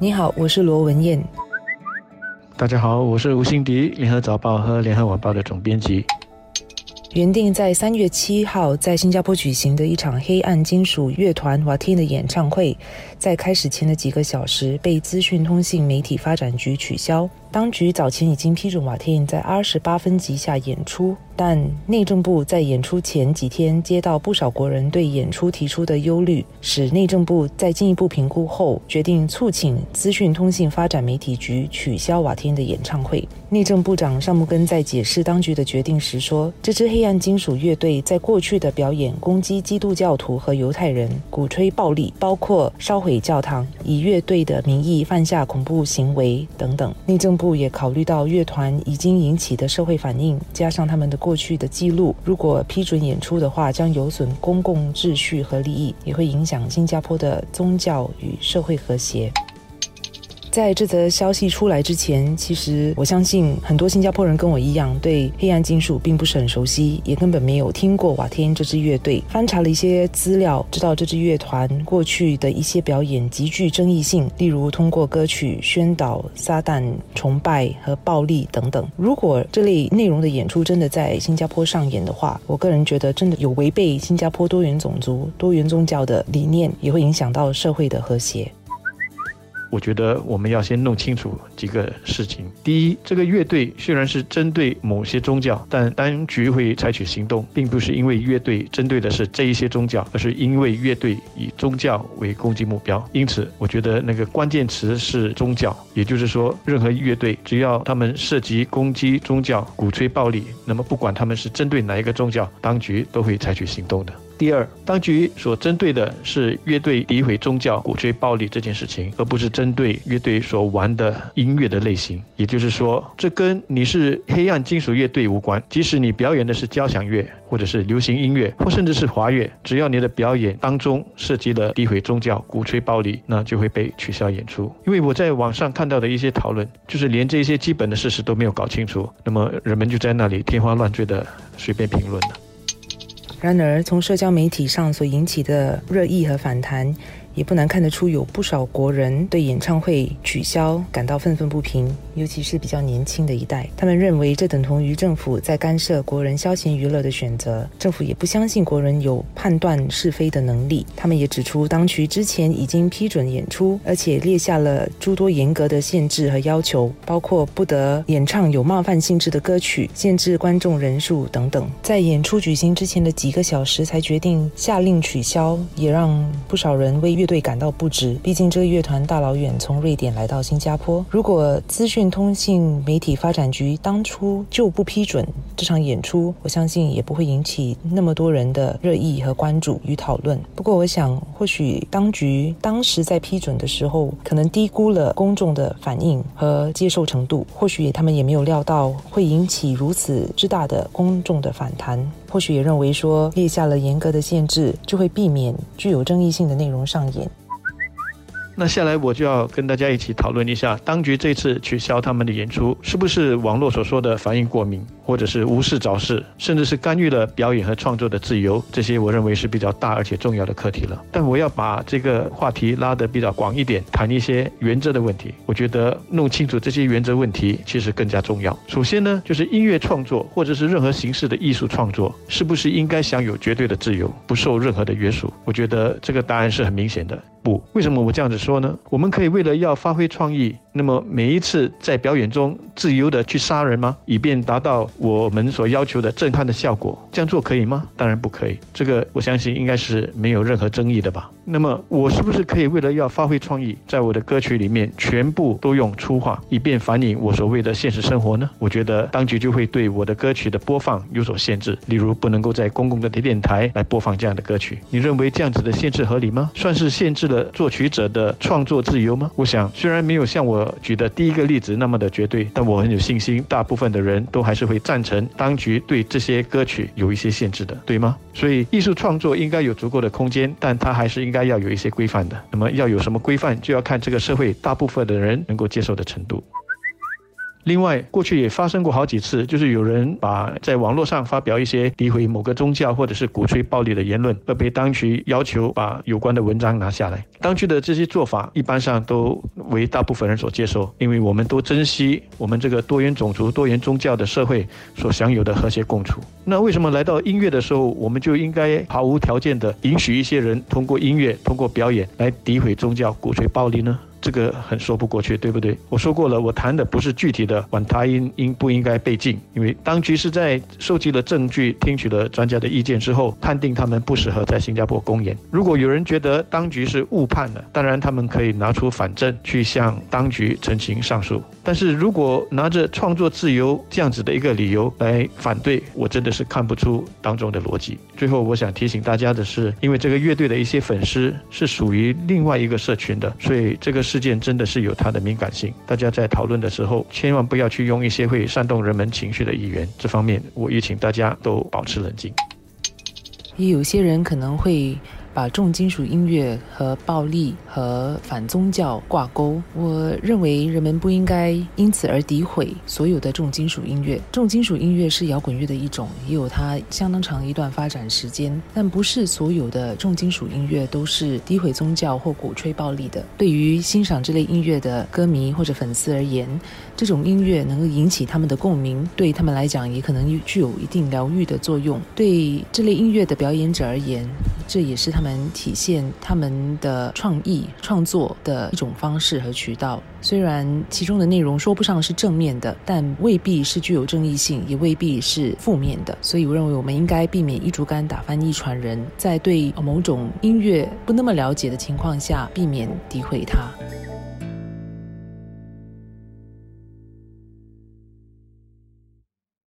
你好，我是罗文燕。大家好，我是吴欣迪，联合早报和联合晚报的总编辑。原定在三月七号在新加坡举行的一场黑暗金属乐团瓦汀的演唱会，在开始前的几个小时被资讯通信媒体发展局取消。当局早前已经批准瓦汀在二十八分级下演出。但内政部在演出前几天接到不少国人对演出提出的忧虑，使内政部在进一步评估后决定促请资讯通信发展媒体局取消瓦天的演唱会。内政部长尚木根在解释当局的决定时说：“这支黑暗金属乐队在过去的表演攻击基督教徒和犹太人，鼓吹暴力，包括烧毁教堂，以乐队的名义犯下恐怖行为等等。”内政部也考虑到乐团已经引起的社会反应，加上他们的。过去的记录，如果批准演出的话，将有损公共秩序和利益，也会影响新加坡的宗教与社会和谐。在这则消息出来之前，其实我相信很多新加坡人跟我一样，对黑暗金属并不是很熟悉，也根本没有听过瓦天这支乐队。翻查了一些资料，知道这支乐团过去的一些表演极具争议性，例如通过歌曲宣导撒旦崇拜和暴力等等。如果这类内容的演出真的在新加坡上演的话，我个人觉得真的有违背新加坡多元种族、多元宗教的理念，也会影响到社会的和谐。我觉得我们要先弄清楚几个事情。第一，这个乐队虽然是针对某些宗教，但当局会采取行动，并不是因为乐队针对的是这一些宗教，而是因为乐队以宗教为攻击目标。因此，我觉得那个关键词是宗教，也就是说，任何乐队只要他们涉及攻击宗教、鼓吹暴力，那么不管他们是针对哪一个宗教，当局都会采取行动的。第二，当局所针对的是乐队诋毁宗教、鼓吹暴力这件事情，而不是针对乐队所玩的音乐的类型。也就是说，这跟你是黑暗金属乐队无关。即使你表演的是交响乐，或者是流行音乐，或甚至是华乐，只要你的表演当中涉及了诋毁宗教、鼓吹暴力，那就会被取消演出。因为我在网上看到的一些讨论，就是连这些基本的事实都没有搞清楚，那么人们就在那里天花乱坠的随便评论了。然而，从社交媒体上所引起的热议和反弹。也不难看得出，有不少国人对演唱会取消感到愤愤不平，尤其是比较年轻的一代。他们认为这等同于政府在干涉国人消闲娱乐的选择，政府也不相信国人有判断是非的能力。他们也指出，当局之前已经批准演出，而且列下了诸多严格的限制和要求，包括不得演唱有冒犯性质的歌曲、限制观众人数等等。在演出举行之前的几个小时才决定下令取消，也让不少人为乐。对感到不值，毕竟这个乐团大老远从瑞典来到新加坡。如果资讯通信媒体发展局当初就不批准这场演出，我相信也不会引起那么多人的热议和关注与讨论。不过，我想或许当局当时在批准的时候，可能低估了公众的反应和接受程度，或许他们也没有料到会引起如此之大的公众的反弹。或许也认为说列下了严格的限制，就会避免具有争议性的内容上演。那下来我就要跟大家一起讨论一下，当局这次取消他们的演出，是不是网络所说的反应过敏，或者是无事找事，甚至是干预了表演和创作的自由？这些我认为是比较大而且重要的课题了。但我要把这个话题拉得比较广一点，谈一些原则的问题。我觉得弄清楚这些原则问题其实更加重要。首先呢，就是音乐创作或者是任何形式的艺术创作，是不是应该享有绝对的自由，不受任何的约束？我觉得这个答案是很明显的。不，为什么我这样子说呢？我们可以为了要发挥创意，那么每一次在表演中自由的去杀人吗？以便达到我们所要求的震撼的效果？这样做可以吗？当然不可以。这个我相信应该是没有任何争议的吧。那么我是不是可以为了要发挥创意，在我的歌曲里面全部都用粗话，以便反映我所谓的现实生活呢？我觉得当局就会对我的歌曲的播放有所限制，例如不能够在公共的电台来播放这样的歌曲。你认为这样子的限制合理吗？算是限制了作曲者的创作自由吗？我想虽然没有像我举的第一个例子那么的绝对，但我很有信心，大部分的人都还是会赞成当局对这些歌曲有一些限制的，对吗？所以艺术创作应该有足够的空间，但它还是应该。要有一些规范的，那么要有什么规范，就要看这个社会大部分的人能够接受的程度。另外，过去也发生过好几次，就是有人把在网络上发表一些诋毁某个宗教或者是鼓吹暴力的言论，而被当局要求把有关的文章拿下来。当局的这些做法一般上都为大部分人所接受，因为我们都珍惜我们这个多元种族、多元宗教的社会所享有的和谐共处。那为什么来到音乐的时候，我们就应该毫无条件的允许一些人通过音乐、通过表演来诋毁宗教、鼓吹暴力呢？这个很说不过去，对不对？我说过了，我谈的不是具体的管他应应不应该被禁，因为当局是在收集了证据、听取了专家的意见之后，判定他们不适合在新加坡公演。如果有人觉得当局是误判了，当然他们可以拿出反证去向当局澄清上诉。但是如果拿着创作自由这样子的一个理由来反对，我真的是看不出当中的逻辑。最后，我想提醒大家的是，因为这个乐队的一些粉丝是属于另外一个社群的，所以这个是事件真的是有它的敏感性。大家在讨论的时候，千万不要去用一些会煽动人们情绪的语言。这方面，我也请大家都保持冷静。也有些人可能会。把重金属音乐和暴力和反宗教挂钩，我认为人们不应该因此而诋毁所有的重金属音乐。重金属音乐是摇滚乐的一种，也有它相当长一段发展时间。但不是所有的重金属音乐都是诋毁宗教或鼓吹暴力的。对于欣赏这类音乐的歌迷或者粉丝而言，这种音乐能够引起他们的共鸣，对他们来讲也可能具有一定疗愈的作用。对这类音乐的表演者而言，这也是他们们体现他们的创意创作的一种方式和渠道。虽然其中的内容说不上是正面的，但未必是具有正义性，也未必是负面的。所以，我认为我们应该避免一竹竿打翻一船人，在对某种音乐不那么了解的情况下，避免诋毁它。